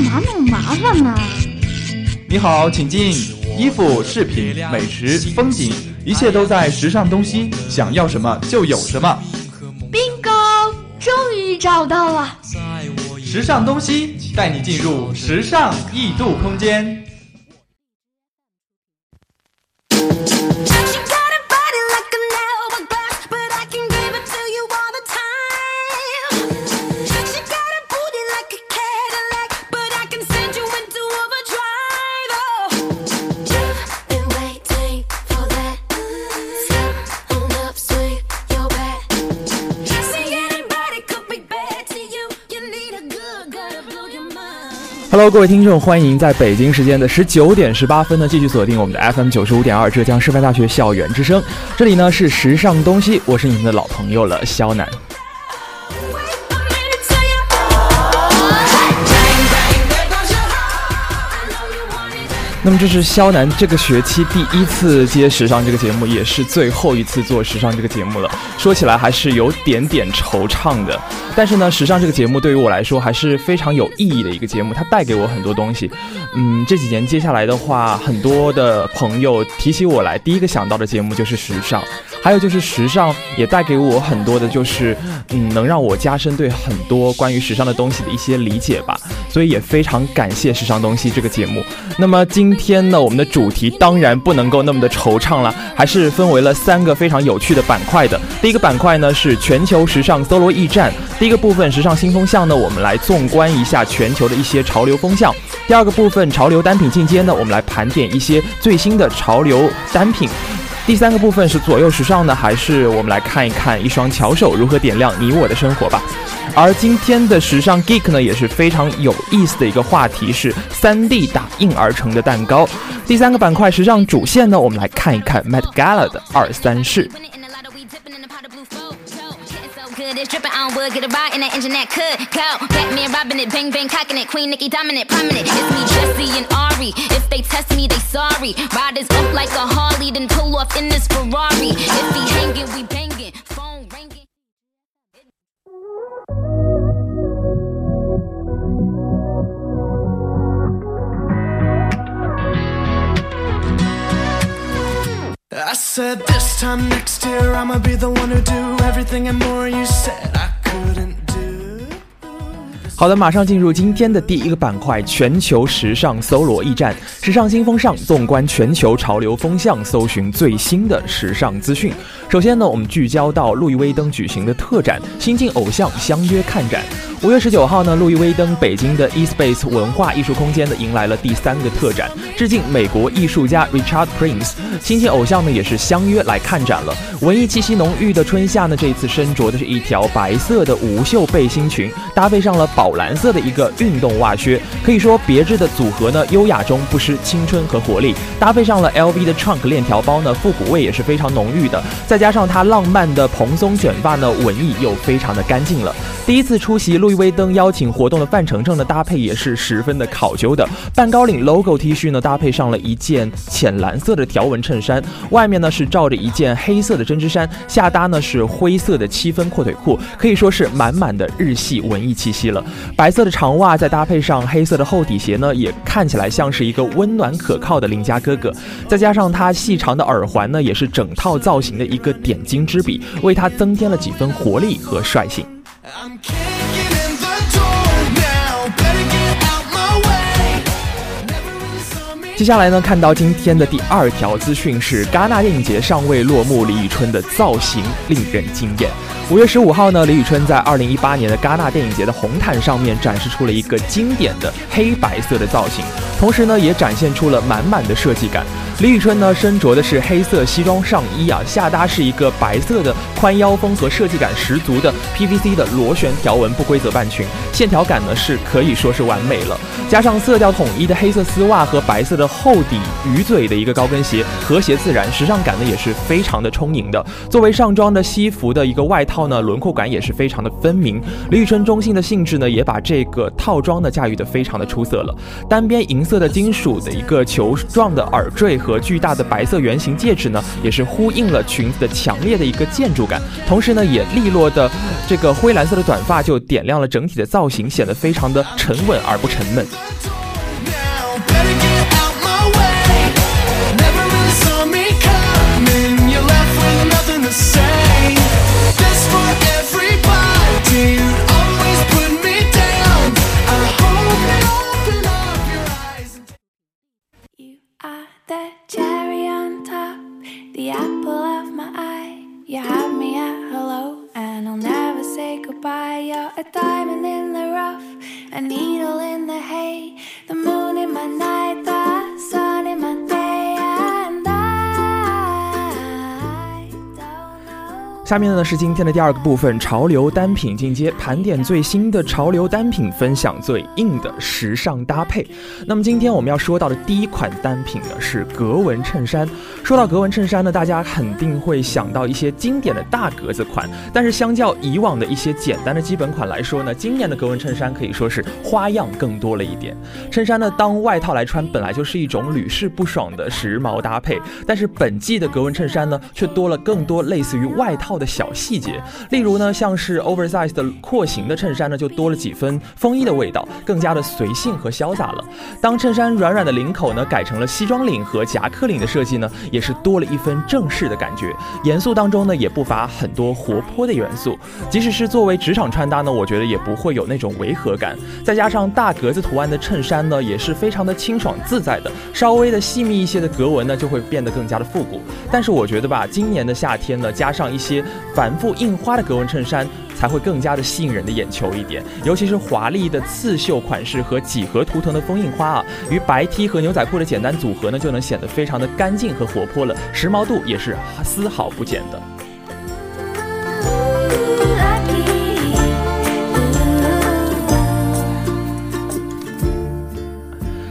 干嘛那么麻烦呢？你好，请进。衣服、饰品、美食、风景，一切都在时尚东西，想要什么就有什么。bingo，终于找到了。时尚东西带你进入时尚异度空间。Hello，各位听众，欢迎在北京时间的十九点十八分呢，继续锁定我们的 FM 九十五点二浙江师范大学校园之声。这里呢是时尚东西，我是你们的老朋友了，肖楠。那么这是肖楠这个学期第一次接时尚这个节目，也是最后一次做时尚这个节目了。说起来还是有点点惆怅的，但是呢，时尚这个节目对于我来说还是非常有意义的一个节目，它带给我很多东西。嗯，这几年接下来的话，很多的朋友提起我来，第一个想到的节目就是时尚。还有就是时尚也带给我很多的，就是嗯，能让我加深对很多关于时尚的东西的一些理解吧。所以也非常感谢时尚东西这个节目。那么今天呢，我们的主题当然不能够那么的惆怅了，还是分为了三个非常有趣的板块的。第一个板块呢是全球时尚搜罗驿站，第一个部分时尚新风向呢，我们来纵观一下全球的一些潮流风向。第二个部分潮流单品进阶呢，我们来盘点一些最新的潮流单品。第三个部分是左右时尚呢，还是我们来看一看一双巧手如何点亮你我的生活吧。而今天的时尚 geek 呢，也是非常有意思的一个话题，是三 D 打印而成的蛋糕。第三个板块时尚主线呢，我们来看一看 Met Gala 的二三事。Good. It's dripping on wood. Get a ride in the engine that could go. Batman robbing it, bang bang cocking it. Queen Nikki dominant, prominent. It's me, Jesse and Ari. If they test me, they sorry. Riders up like a Harley, then pull off in this Ferrari. If he hanging, we banging. Said this time next year I'ma be the one who do everything and more. You said I couldn't 好的，马上进入今天的第一个板块——全球时尚搜罗驿站，时尚新风尚，纵观全球潮流风向，搜寻最新的时尚资讯。首先呢，我们聚焦到路易威登举行的特展——新晋偶像相约看展。五月十九号呢，路易威登北京的 eSpace 文化艺术空间呢，迎来了第三个特展，致敬美国艺术家 Richard Prince。新晋偶像呢，也是相约来看展了。文艺气息浓郁的春夏呢，这次身着的是一条白色的无袖背心裙，搭配上了宝蓝色的一个运动袜靴，可以说别致的组合呢，优雅中不失青春和活力。搭配上了 LV 的 trunk 链条包呢，复古味也是非常浓郁的。再加上它浪漫的蓬松卷发呢，文艺又非常的干净了。第一次出席路。易威登邀请活动的范丞丞的搭配也是十分的考究的，半高领 logo T 恤呢，搭配上了一件浅蓝色的条纹衬衫，外面呢是罩着一件黑色的针织衫，下搭呢是灰色的七分阔腿裤，可以说是满满的日系文艺气息了。白色的长袜再搭配上黑色的厚底鞋呢，也看起来像是一个温暖可靠的邻家哥哥。再加上他细长的耳环呢，也是整套造型的一个点睛之笔，为他增添了几分活力和率性。接下来呢，看到今天的第二条资讯是戛纳电影节尚未落幕，李宇春的造型令人惊艳。五月十五号呢，李宇春在二零一八年的戛纳电影节的红毯上面展示出了一个经典的黑白色的造型，同时呢，也展现出了满满的设计感。李宇春呢，身着的是黑色西装上衣啊，下搭是一个白色的宽腰风和设计感十足的 PVC 的螺旋条纹不规则半裙，线条感呢是可以说是完美了。加上色调统一的黑色丝袜和白色的厚底鱼嘴的一个高跟鞋，和谐自然，时尚感呢也是非常的充盈的。作为上装的西服的一个外套。呢，轮廓感也是非常的分明。李宇春中性的性质呢，也把这个套装呢驾驭的非常的出色了。单边银色的金属的一个球状的耳坠和巨大的白色圆形戒指呢，也是呼应了裙子的强烈的一个建筑感。同时呢，也利落的这个灰蓝色的短发就点亮了整体的造型，显得非常的沉稳而不沉闷。下面呢是今天的第二个部分，潮流单品进阶，盘点最新的潮流单品，分享最硬的时尚搭配。那么今天我们要说到的第一款单品呢是格纹衬衫。说到格纹衬衫呢，大家肯定会想到一些经典的大格子款，但是相较以往的一些简单的基本款来说呢，今年的格纹衬衫可以说是花样更多了一点。衬衫呢当外套来穿，本来就是一种屡试不爽的时髦搭配，但是本季的格纹衬衫呢却多了更多类似于外套。的小细节，例如呢，像是 oversize 的廓形的衬衫呢，就多了几分风衣的味道，更加的随性和潇洒了。当衬衫软软的领口呢，改成了西装领和夹克领的设计呢，也是多了一分正式的感觉。严肃当中呢，也不乏很多活泼的元素。即使是作为职场穿搭呢，我觉得也不会有那种违和感。再加上大格子图案的衬衫呢，也是非常的清爽自在的。稍微的细密一些的格纹呢，就会变得更加的复古。但是我觉得吧，今年的夏天呢，加上一些。繁复印花的格纹衬衫才会更加的吸引人的眼球一点，尤其是华丽的刺绣款式和几何图腾的封印花啊，与白 T 和牛仔裤的简单组合呢，就能显得非常的干净和活泼了，时髦度也是丝毫不减的。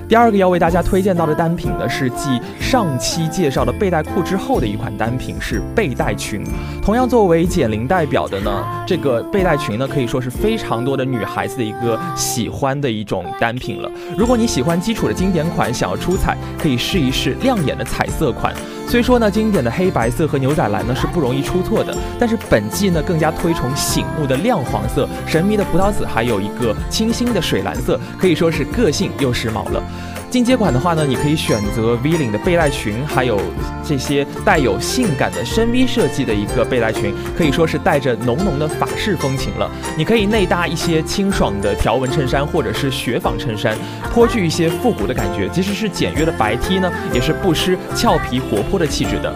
第二个要为大家推荐到的单品呢，是继上期介绍的背带裤之后的一款单品，是背带裙。同样作为减龄代表的呢，这个背带裙呢，可以说是非常多的女孩子的一个喜欢的一种单品了。如果你喜欢基础的经典款，想要出彩，可以试一试亮眼的彩色款。虽说呢，经典的黑白色和牛仔蓝呢是不容易出错的，但是本季呢更加推崇醒目的亮黄色、神秘的葡萄紫，还有一个清新的水蓝色，可以说是个性又时髦了。进阶款的话呢，你可以选择 V 领的背带裙，还有这些带有性感的深 V 设计的一个背带裙，可以说是带着浓浓的法式风情了。你可以内搭一些清爽的条纹衬衫或者是雪纺衬衫，颇具一些复古的感觉。即使是简约的白 T 呢，也是不失俏皮活泼的气质的。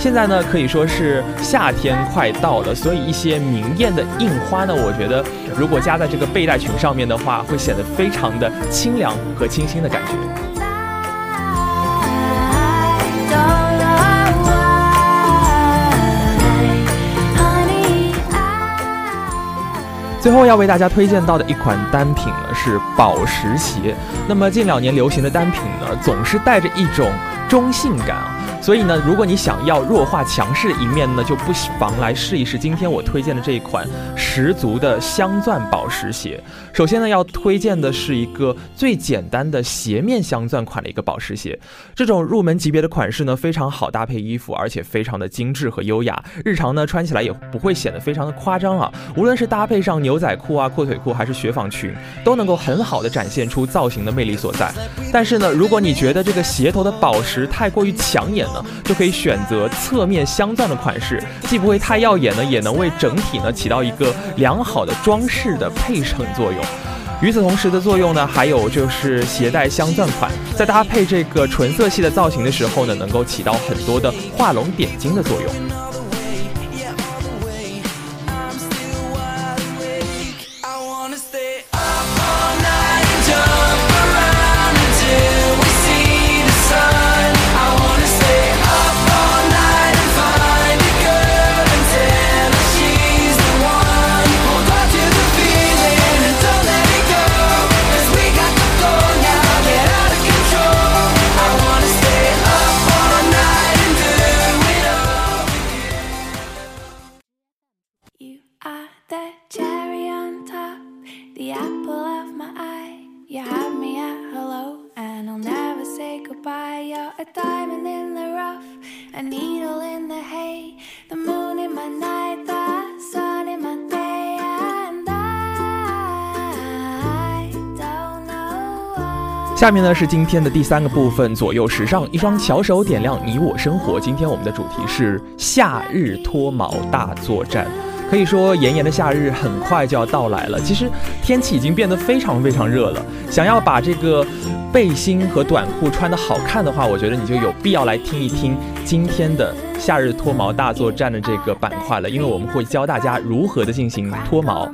现在呢，可以说是夏天快到了，所以一些明艳的印花呢，我觉得如果加在这个背带裙上面的话，会显得非常的清凉和清新的感觉。最后要为大家推荐到的一款单品呢，是宝石鞋。那么近两年流行的单品呢，总是带着一种中性感啊。所以呢，如果你想要弱化强势的一面呢，就不妨来试一试今天我推荐的这一款十足的镶钻宝石鞋。首先呢，要推荐的是一个最简单的鞋面镶钻款的一个宝石鞋。这种入门级别的款式呢，非常好搭配衣服，而且非常的精致和优雅。日常呢，穿起来也不会显得非常的夸张啊。无论是搭配上牛仔裤啊、阔腿裤，还是雪纺裙，都能够很好的展现出造型的魅力所在。但是呢，如果你觉得这个鞋头的宝石太过于抢眼，就可以选择侧面镶钻的款式，既不会太耀眼呢，也能为整体呢起到一个良好的装饰的配衬作用。与此同时的作用呢，还有就是携带镶钻款，在搭配这个纯色系的造型的时候呢，能够起到很多的画龙点睛的作用。下面呢，是今天的第三个部分。左右时尚，一双小手点亮你我生活。今天我们的主题是夏日脱毛大作战。可以说炎炎的夏日很快就要到来了。其实天气已经变得非常非常热了，想要把这个背心和短裤穿得好看的话，我觉得你就有必要来听一听今天的。夏日脱毛大作战的这个板块了，因为我们会教大家如何的进行脱毛。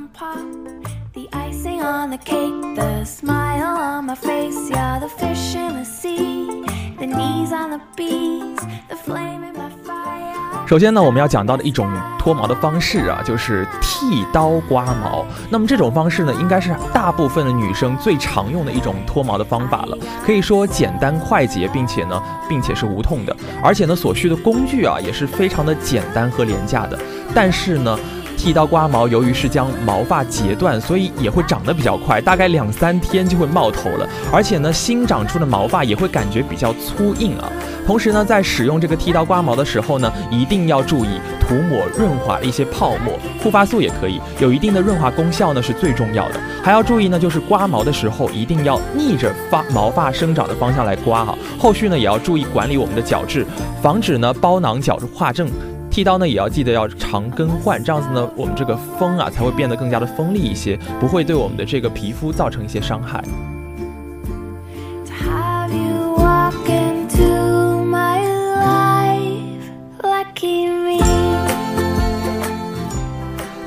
首先呢，我们要讲到的一种脱毛的方式啊，就是剃刀刮毛。那么这种方式呢，应该是大部分的女生最常用的一种脱毛的方法了。可以说简单快捷，并且呢，并且是无痛的，而且呢，所需的工具啊，也是非常的简单和廉价的。但是呢，剃刀刮毛，由于是将毛发截断，所以也会长得比较快，大概两三天就会冒头了。而且呢，新长出的毛发也会感觉比较粗硬啊。同时呢，在使用这个剃刀刮毛的时候呢，一定要注意涂抹润滑的一些泡沫，护发素也可以，有一定的润滑功效呢是最重要的。还要注意呢，就是刮毛的时候一定要逆着发毛发生长的方向来刮哈。后续呢，也要注意管理我们的角质，防止呢包囊角质化症。剃刀呢也要记得要常更换，这样子呢，我们这个锋啊才会变得更加的锋利一些，不会对我们的这个皮肤造成一些伤害。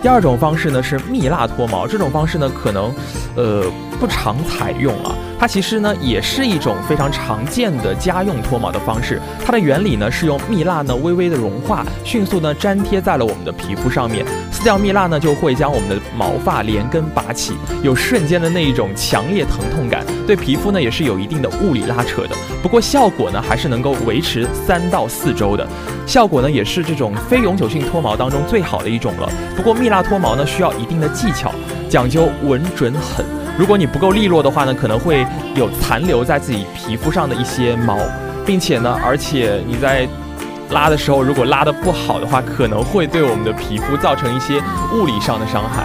第二种方式呢是蜜蜡脱毛，这种方式呢可能，呃不常采用啊。它其实呢也是一种非常常见的家用脱毛的方式。它的原理呢是用蜜蜡呢微微的融化，迅速呢粘贴在了我们的皮肤上面。撕掉蜜蜡呢就会将我们的毛发连根拔起，有瞬间的那一种强烈疼痛感，对皮肤呢也是有一定的物理拉扯的。不过效果呢还是能够维持三到四周的，效果呢也是这种非永久性脱毛当中最好的一种了。不过蜜蜡脱毛呢需要一定的技巧，讲究稳准狠。如果你不够利落的话呢，可能会有残留在自己皮肤上的一些毛，并且呢，而且你在拉的时候，如果拉的不好的话，可能会对我们的皮肤造成一些物理上的伤害。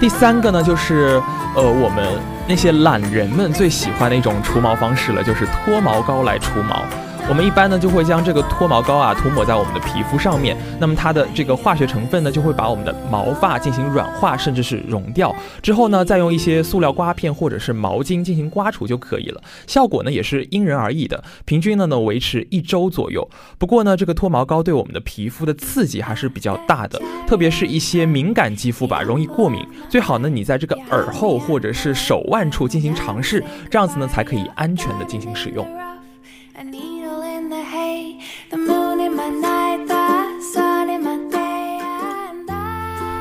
第三个呢，就是呃，我们那些懒人们最喜欢的一种除毛方式了，就是脱毛膏来除毛。我们一般呢就会将这个脱毛膏啊涂抹在我们的皮肤上面，那么它的这个化学成分呢就会把我们的毛发进行软化，甚至是溶掉。之后呢再用一些塑料刮片或者是毛巾进行刮除就可以了。效果呢也是因人而异的，平均呢能维持一周左右。不过呢这个脱毛膏对我们的皮肤的刺激还是比较大的，特别是一些敏感肌肤吧，容易过敏。最好呢你在这个耳后或者是手腕处进行尝试，这样子呢才可以安全的进行使用。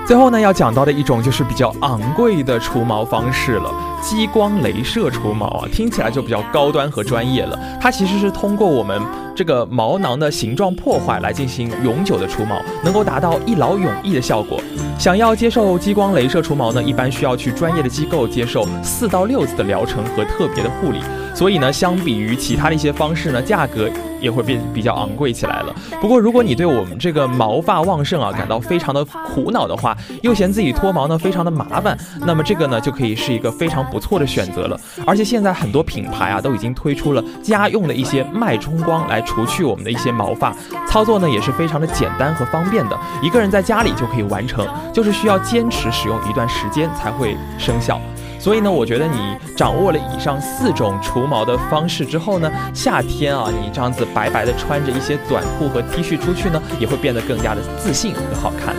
最后呢，要讲到的一种就是比较昂贵的除毛方式了，激光镭射除毛啊，听起来就比较高端和专业了。它其实是通过我们这个毛囊的形状破坏来进行永久的除毛，能够达到一劳永逸的效果。想要接受激光镭射除毛呢，一般需要去专业的机构接受四到六次的疗程和特别的护理。所以呢，相比于其他的一些方式呢，价格也会变比较昂贵起来了。不过，如果你对我们这个毛发旺盛啊感到非常的苦恼的话，又嫌自己脱毛呢非常的麻烦，那么这个呢就可以是一个非常不错的选择了。而且现在很多品牌啊都已经推出了家用的一些脉冲光来除去我们的一些毛发，操作呢也是非常的简单和方便的，一个人在家里就可以完成，就是需要坚持使用一段时间才会生效。所以呢，我觉得你掌握了以上四种除毛的方式之后呢，夏天啊，你这样子白白的穿着一些短裤和 T 恤出去呢，也会变得更加的自信和好看。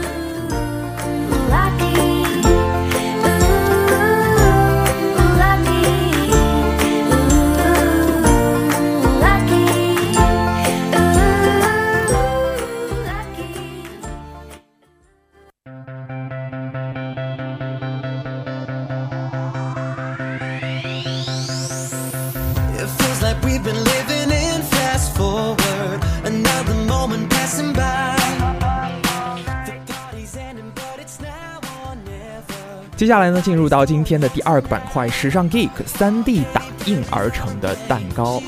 接下来呢，进入到今天的第二个板块——时尚 Geek 3D 打印而成的蛋糕。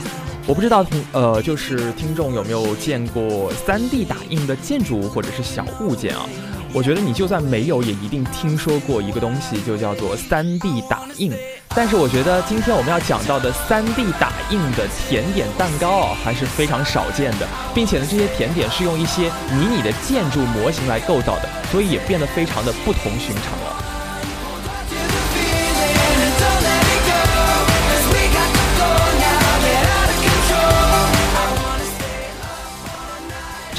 我不知道听呃，就是听众有没有见过 3D 打印的建筑或者是小物件啊？我觉得你就算没有，也一定听说过一个东西，就叫做 3D 打印。但是我觉得今天我们要讲到的 3D 打印的甜点蛋糕啊，还是非常少见的，并且呢，这些甜点是用一些迷你的建筑模型来构造的，所以也变得非常的不同寻常了。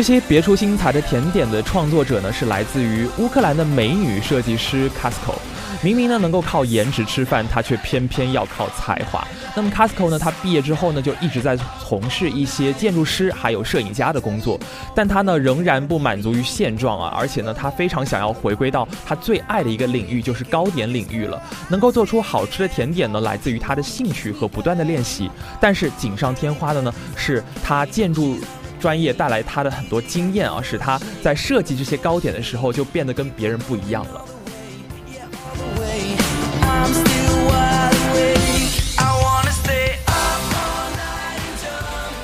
这些别出心裁的甜点的创作者呢，是来自于乌克兰的美女设计师 Casco。明明呢能够靠颜值吃饭，她却偏偏要靠才华。那么 Casco 呢，她毕业之后呢，就一直在从事一些建筑师还有摄影家的工作。但她呢仍然不满足于现状啊，而且呢她非常想要回归到她最爱的一个领域，就是糕点领域了。能够做出好吃的甜点呢，来自于她的兴趣和不断的练习。但是锦上添花的呢，是她建筑。专业带来他的很多经验啊，使他在设计这些糕点的时候就变得跟别人不一样了。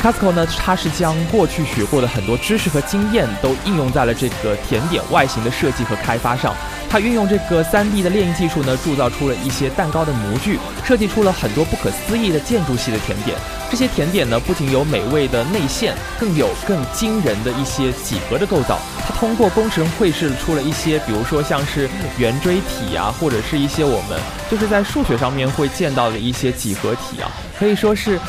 Casco 呢，他是将过去学过的很多知识和经验都应用在了这个甜点外形的设计和开发上。他运用这个 3D 的炼印技术呢，铸造出了一些蛋糕的模具，设计出了很多不可思议的建筑系的甜点。这些甜点呢，不仅有美味的内馅，更有更惊人的一些几何的构造。他通过工程绘制出了一些，比如说像是圆锥体啊，或者是一些我们就是在数学上面会见到的一些几何体啊，可以说是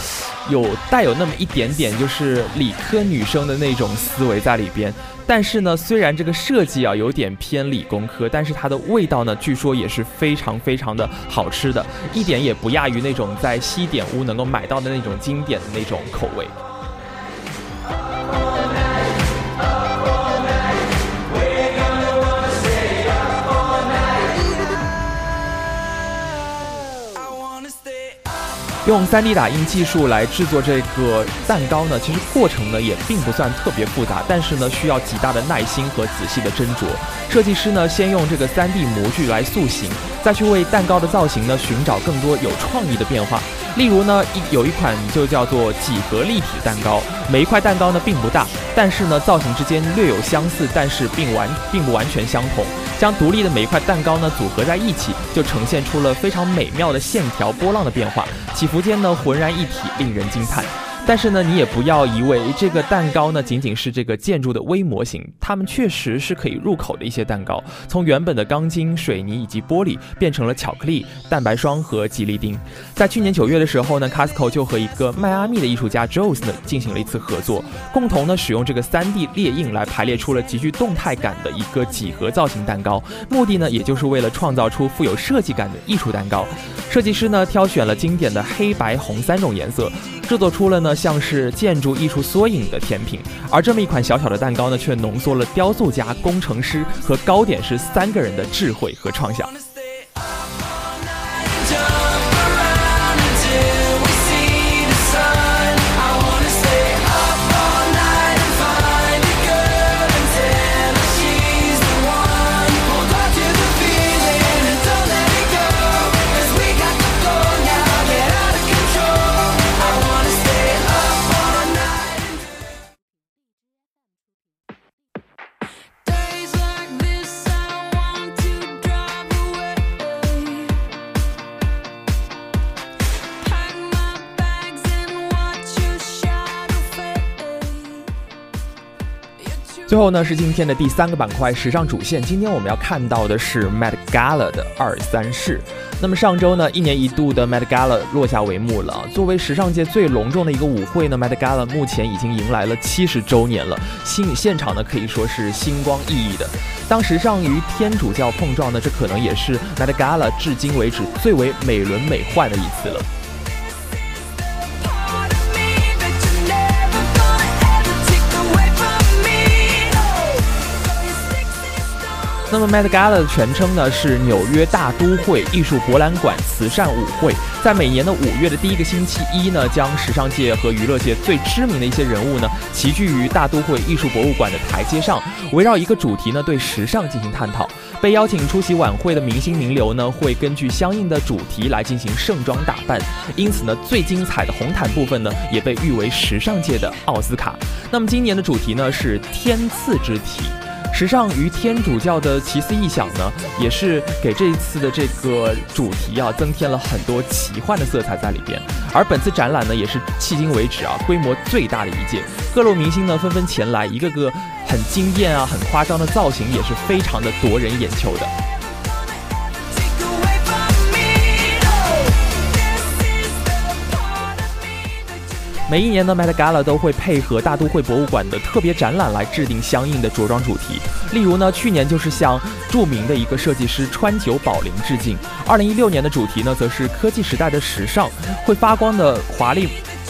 有带有那么一点点就是理科女生的那种思维在里边。但是呢，虽然这个设计啊有点偏理工科，但是它的味道呢，据说也是非常非常的好吃的，一点也不亚于那种在西点屋能够买到的那种经典的那种口味。用 3D 打印技术来制作这个蛋糕呢，其实过程呢也并不算特别复杂，但是呢需要极大的耐心和仔细的斟酌。设计师呢先用这个 3D 模具来塑形，再去为蛋糕的造型呢寻找更多有创意的变化。例如呢一有一款就叫做几何立体蛋糕，每一块蛋糕呢并不大，但是呢造型之间略有相似，但是并完并不完全相同。将独立的每一块蛋糕呢组合在一起，就呈现出了非常美妙的线条波浪的变化，起伏间呢浑然一体，令人惊叹。但是呢，你也不要以为这个蛋糕呢仅仅是这个建筑的微模型，它们确实是可以入口的一些蛋糕。从原本的钢筋、水泥以及玻璃，变成了巧克力、蛋白霜和吉利丁。在去年九月的时候呢，Casco 就和一个迈阿密的艺术家 Joes 呢进行了一次合作，共同呢使用这个 3D 列印来排列出了极具动态感的一个几何造型蛋糕。目的呢，也就是为了创造出富有设计感的艺术蛋糕。设计师呢挑选了经典的黑白红三种颜色。制作出了呢像是建筑艺术缩影的甜品，而这么一款小小的蛋糕呢，却浓缩了雕塑家、工程师和糕点师三个人的智慧和创想。最后呢是今天的第三个板块时尚主线。今天我们要看到的是 Met Gala 的二三事。那么上周呢，一年一度的 Met Gala 落下帷幕了。作为时尚界最隆重的一个舞会呢，Met Gala 目前已经迎来了七十周年了。新现场呢可以说是星光熠熠的。当时尚与天主教碰撞呢，这可能也是 Met Gala 至今为止最为美轮美奂的一次了。那么 Met Gala 的全称呢是纽约大都会艺术博览馆慈善舞会，在每年的五月的第一个星期一呢，将时尚界和娱乐界最知名的一些人物呢齐聚于大都会艺术博物馆的台阶上，围绕一个主题呢对时尚进行探讨。被邀请出席晚会的明星名流呢，会根据相应的主题来进行盛装打扮，因此呢，最精彩的红毯部分呢，也被誉为时尚界的奥斯卡。那么今年的主题呢是天赐之体。时尚与天主教的奇思异想呢，也是给这一次的这个主题啊增添了很多奇幻的色彩在里边。而本次展览呢，也是迄今为止啊规模最大的一届，各路明星呢纷纷前来，一个个很惊艳啊、很夸张的造型，也是非常的夺人眼球的。每一年呢，Met Gala 都会配合大都会博物馆的特别展览来制定相应的着装主题。例如呢，去年就是向著名的一个设计师川久保玲致敬。二零一六年的主题呢，则是科技时代的时尚，会发光的华丽，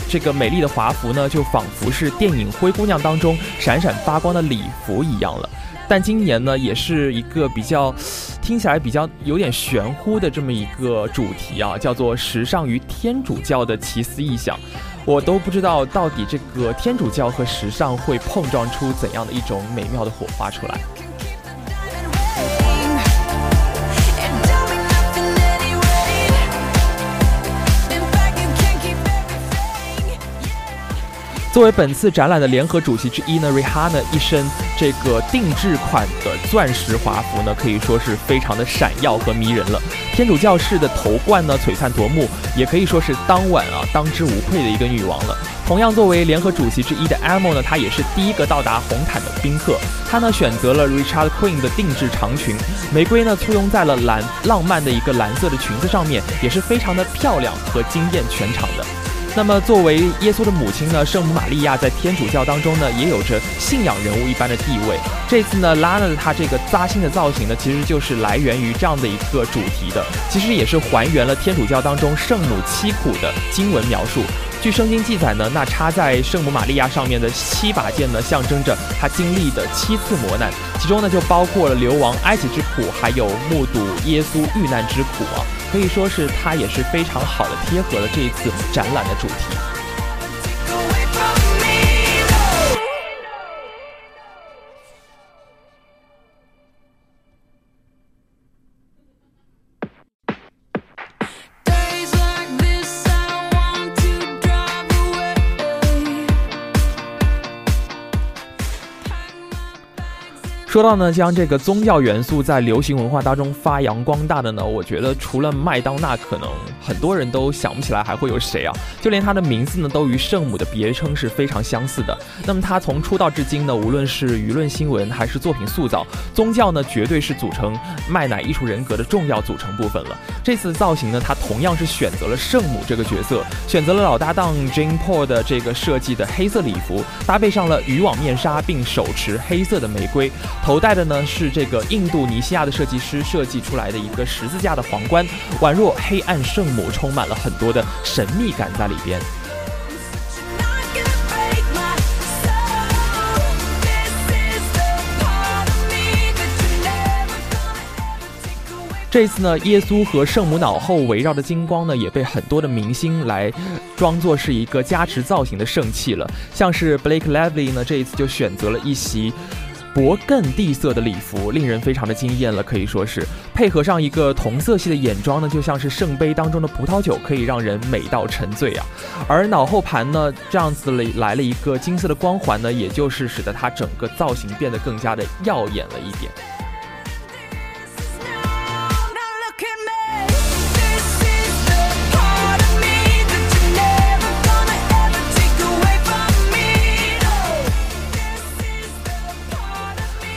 这个美丽的华服呢，就仿佛是电影《灰姑娘》当中闪闪发光的礼服一样了。但今年呢，也是一个比较听起来比较有点玄乎的这么一个主题啊，叫做“时尚与天主教的奇思异想”。我都不知道到底这个天主教和时尚会碰撞出怎样的一种美妙的火花出来。作为本次展览的联合主席之一呢，Rihanna 一身这个定制款的钻石华服呢，可以说是非常的闪耀和迷人了。天主教式的头冠呢，璀璨夺目，也可以说是当晚啊当之无愧的一个女王了。同样作为联合主席之一的 Amo 呢，她也是第一个到达红毯的宾客。她呢选择了 Richard Queen 的定制长裙，玫瑰呢簇拥在了蓝浪漫的一个蓝色的裙子上面，也是非常的漂亮和惊艳全场的。那么，作为耶稣的母亲呢，圣母玛利亚在天主教当中呢，也有着信仰人物一般的地位。这次呢，拉娜的她这个扎心的造型呢，其实就是来源于这样的一个主题的，其实也是还原了天主教当中圣母凄苦的经文描述。据圣经记载呢，那插在圣母玛利亚上面的七把剑呢，象征着她经历的七次磨难，其中呢就包括了流亡埃及之苦，还有目睹耶稣遇难之苦啊，可以说是它也是非常好的贴合了这一次展览的主题。说到呢，将这个宗教元素在流行文化当中发扬光大的呢，我觉得除了麦当娜，可能很多人都想不起来还会有谁啊？就连她的名字呢，都与圣母的别称是非常相似的。那么她从出道至今呢，无论是舆论新闻还是作品塑造，宗教呢绝对是组成麦奶艺术人格的重要组成部分了。这次造型呢，她同样是选择了圣母这个角色，选择了老搭档 Jane Paul 的这个设计的黑色礼服，搭配上了渔网面纱，并手持黑色的玫瑰。头戴的呢是这个印度尼西亚的设计师设计出来的一个十字架的皇冠，宛若黑暗圣母，充满了很多的神秘感在里边。这次呢，耶稣和圣母脑后围绕的金光呢，也被很多的明星来装作是一个加持造型的圣器了。像是 Blake Lively 呢，这一次就选择了一袭。勃艮第色的礼服令人非常的惊艳了，可以说是配合上一个同色系的眼妆呢，就像是圣杯当中的葡萄酒，可以让人美到沉醉啊。而脑后盘呢，这样子来来了一个金色的光环呢，也就是使得它整个造型变得更加的耀眼了一点。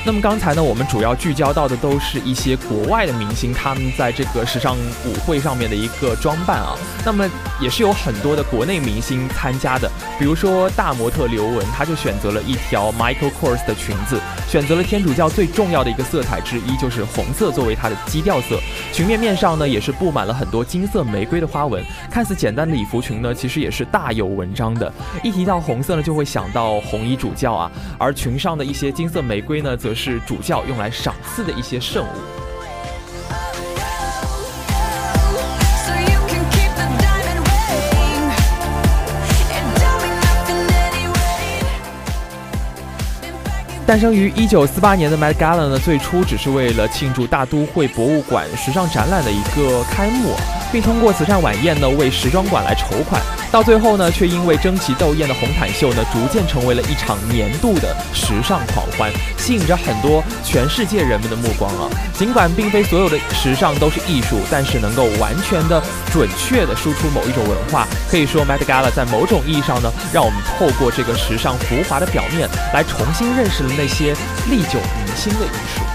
那么刚才呢，我们主要聚焦到的都是一些国外的明星，他们在这个时尚舞会上面的一个装扮啊。那么也是有很多的国内明星参加的，比如说大模特刘雯，她就选择了一条 Michael Kors 的裙子，选择了天主教最重要的一个色彩之一，就是红色作为它的基调色。裙面面上呢，也是布满了很多金色玫瑰的花纹，看似简单的礼服裙呢，其实也是大有文章的。一提到红色呢，就会想到红衣主教啊，而裙上的一些金色玫瑰呢，则是主教用来赏赐的一些圣物。诞生于一九四八年的 Met Gala 呢，最初只是为了庆祝大都会博物馆时尚展览的一个开幕，并通过慈善晚宴呢为时装馆来筹款。到最后呢，却因为争奇斗艳的红毯秀呢，逐渐成为了一场年度的时尚狂欢，吸引着很多全世界人们的目光啊。尽管并非所有的时尚都是艺术，但是能够完全的、准确的输出某一种文化，可以说 Met Gala 在某种意义上呢，让我们透过这个时尚浮华的表面，来重新认识了。那些历久弥新的艺术。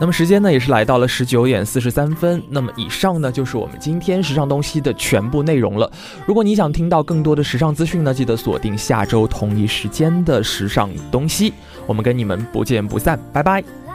那么时间呢，也是来到了十九点四十三分。那么以上呢，就是我们今天时尚东西的全部内容了。如果你想听到更多的时尚资讯呢，记得锁定下周同一时间的时尚东西。我们跟你们不见不散，拜拜。